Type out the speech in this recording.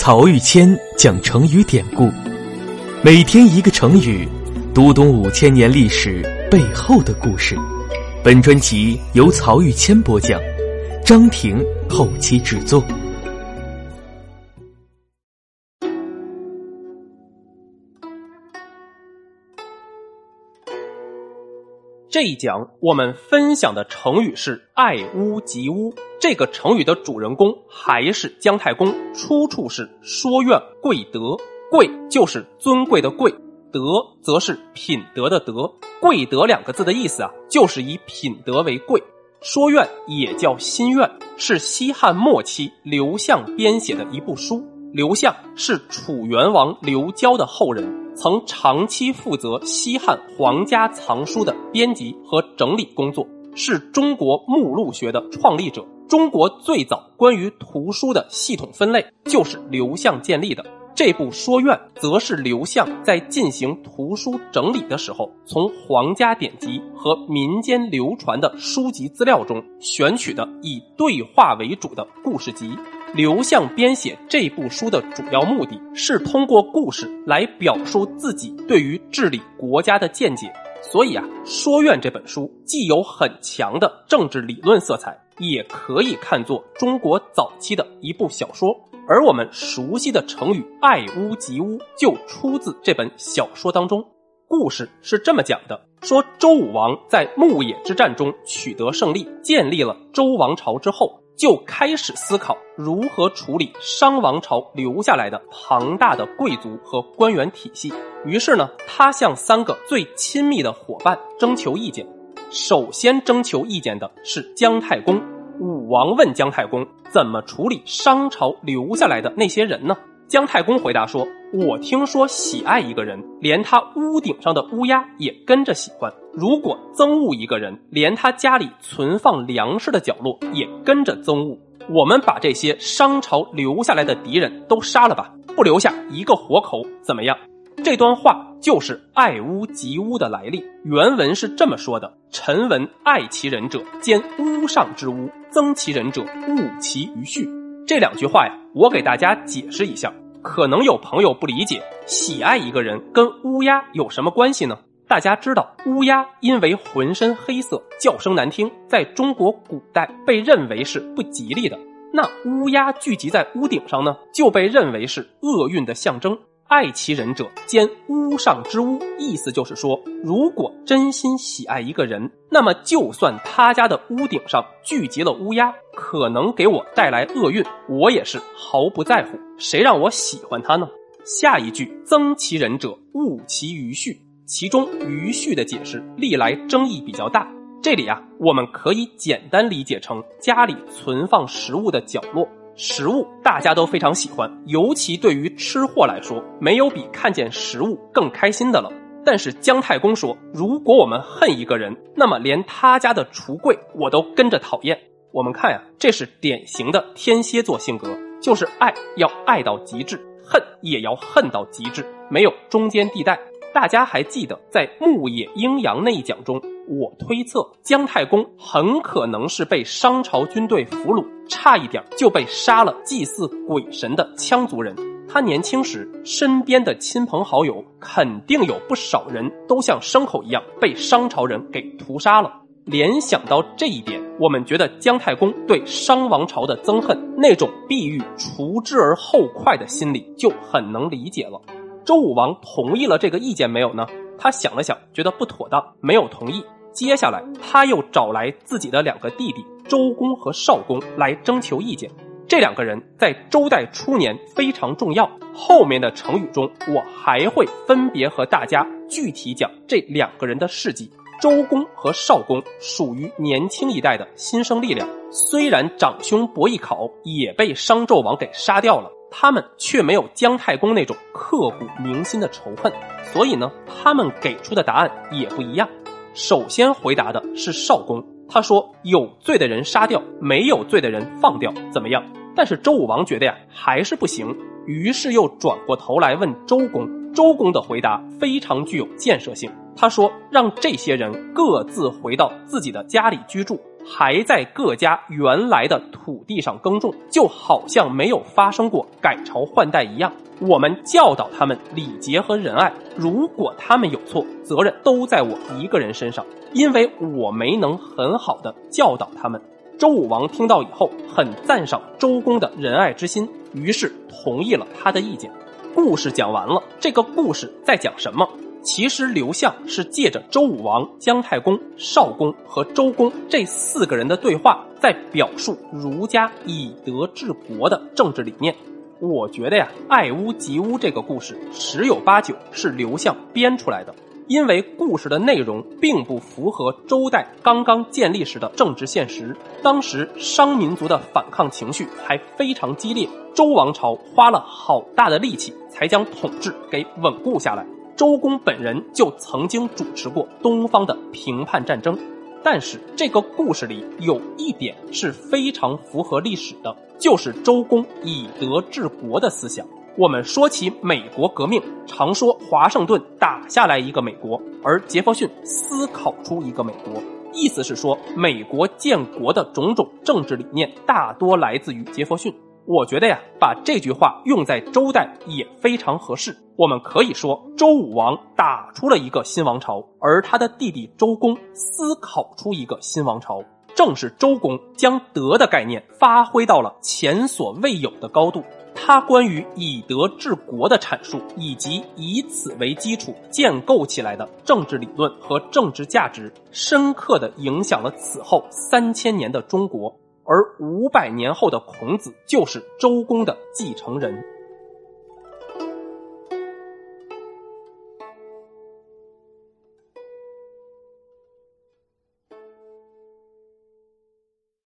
曹玉谦讲成语典故，每天一个成语，读懂五千年历史背后的故事。本专辑由曹玉谦播讲，张婷后期制作。这一讲我们分享的成语是“爱屋及乌”。这个成语的主人公还是姜太公，出处是《说苑·贵德》。贵就是尊贵的贵，德则是品德的德。贵德两个字的意思啊，就是以品德为贵。《说苑》也叫《新苑》，是西汉末期刘向编写的一部书。刘向是楚元王刘交的后人，曾长期负责西汉皇家藏书的编辑和整理工作，是中国目录学的创立者。中国最早关于图书的系统分类就是刘向建立的。这部《说苑》则是刘向在进行图书整理的时候，从皇家典籍和民间流传的书籍资料中选取的以对话为主的故事集。刘向编写这部书的主要目的是通过故事来表述自己对于治理国家的见解，所以啊，《说苑》这本书既有很强的政治理论色彩，也可以看作中国早期的一部小说。而我们熟悉的成语“爱屋及乌”就出自这本小说当中。故事是这么讲的：说周武王在牧野之战中取得胜利，建立了周王朝之后。就开始思考如何处理商王朝留下来的庞大的贵族和官员体系。于是呢，他向三个最亲密的伙伴征求意见。首先征求意见的是姜太公。武王问姜太公怎么处理商朝留下来的那些人呢？姜太公回答说：“我听说喜爱一个人，连他屋顶上的乌鸦也跟着喜欢；如果憎恶一个人，连他家里存放粮食的角落也跟着憎恶。我们把这些商朝留下来的敌人都杀了吧，不留下一个活口，怎么样？”这段话就是“爱屋及乌”的来历。原文是这么说的：“臣闻爱其人者，兼屋上之屋；憎其人者，恶其于序。”这两句话呀，我给大家解释一下。可能有朋友不理解，喜爱一个人跟乌鸦有什么关系呢？大家知道，乌鸦因为浑身黑色，叫声难听，在中国古代被认为是不吉利的。那乌鸦聚集在屋顶上呢，就被认为是厄运的象征。爱其人者，兼屋上之屋。意思就是说，如果真心喜爱一个人，那么就算他家的屋顶上聚集了乌鸦，可能给我带来厄运，我也是毫不在乎。谁让我喜欢他呢？下一句，憎其人者，恶其余序。其中余序的解释历来争议比较大。这里啊，我们可以简单理解成家里存放食物的角落。食物大家都非常喜欢，尤其对于吃货来说，没有比看见食物更开心的了。但是姜太公说，如果我们恨一个人，那么连他家的橱柜我都跟着讨厌。我们看呀，这是典型的天蝎座性格，就是爱要爱到极致，恨也要恨到极致，没有中间地带。大家还记得在牧野阴阳那一讲中？我推测姜太公很可能是被商朝军队俘虏，差一点就被杀了祭祀鬼神的羌族人。他年轻时身边的亲朋好友肯定有不少人都像牲口一样被商朝人给屠杀了。联想到这一点，我们觉得姜太公对商王朝的憎恨，那种必欲除之而后快的心理就很能理解了。周武王同意了这个意见没有呢？他想了想，觉得不妥当，没有同意。接下来，他又找来自己的两个弟弟周公和少公来征求意见。这两个人在周代初年非常重要。后面的成语中，我还会分别和大家具体讲这两个人的事迹。周公和少公属于年轻一代的新生力量，虽然长兄伯邑考也被商纣王给杀掉了，他们却没有姜太公那种刻骨铭心的仇恨，所以呢，他们给出的答案也不一样。首先回答的是少公，他说有罪的人杀掉，没有罪的人放掉，怎么样？但是周武王觉得呀还是不行，于是又转过头来问周公。周公的回答非常具有建设性，他说让这些人各自回到自己的家里居住，还在各家原来的土地上耕种，就好像没有发生过改朝换代一样。我们教导他们礼节和仁爱，如果他们有错，责任都在我一个人身上，因为我没能很好的教导他们。周武王听到以后，很赞赏周公的仁爱之心，于是同意了他的意见。故事讲完了，这个故事在讲什么？其实刘向是借着周武王、姜太公、少公和周公这四个人的对话，在表述儒家以德治国的政治理念。我觉得呀，爱屋及乌这个故事十有八九是刘向编出来的，因为故事的内容并不符合周代刚刚建立时的政治现实。当时商民族的反抗情绪还非常激烈，周王朝花了好大的力气才将统治给稳固下来。周公本人就曾经主持过东方的平叛战争，但是这个故事里有一点是非常符合历史的，就是周公以德治国的思想。我们说起美国革命，常说华盛顿打下来一个美国，而杰弗逊思考出一个美国，意思是说美国建国的种种政治理念大多来自于杰弗逊。我觉得呀，把这句话用在周代也非常合适。我们可以说，周武王打出了一个新王朝，而他的弟弟周公思考出一个新王朝。正是周公将德的概念发挥到了前所未有的高度。他关于以德治国的阐述，以及以此为基础建构起来的政治理论和政治价值，深刻的影响了此后三千年的中国。而五百年后的孔子就是周公的继承人。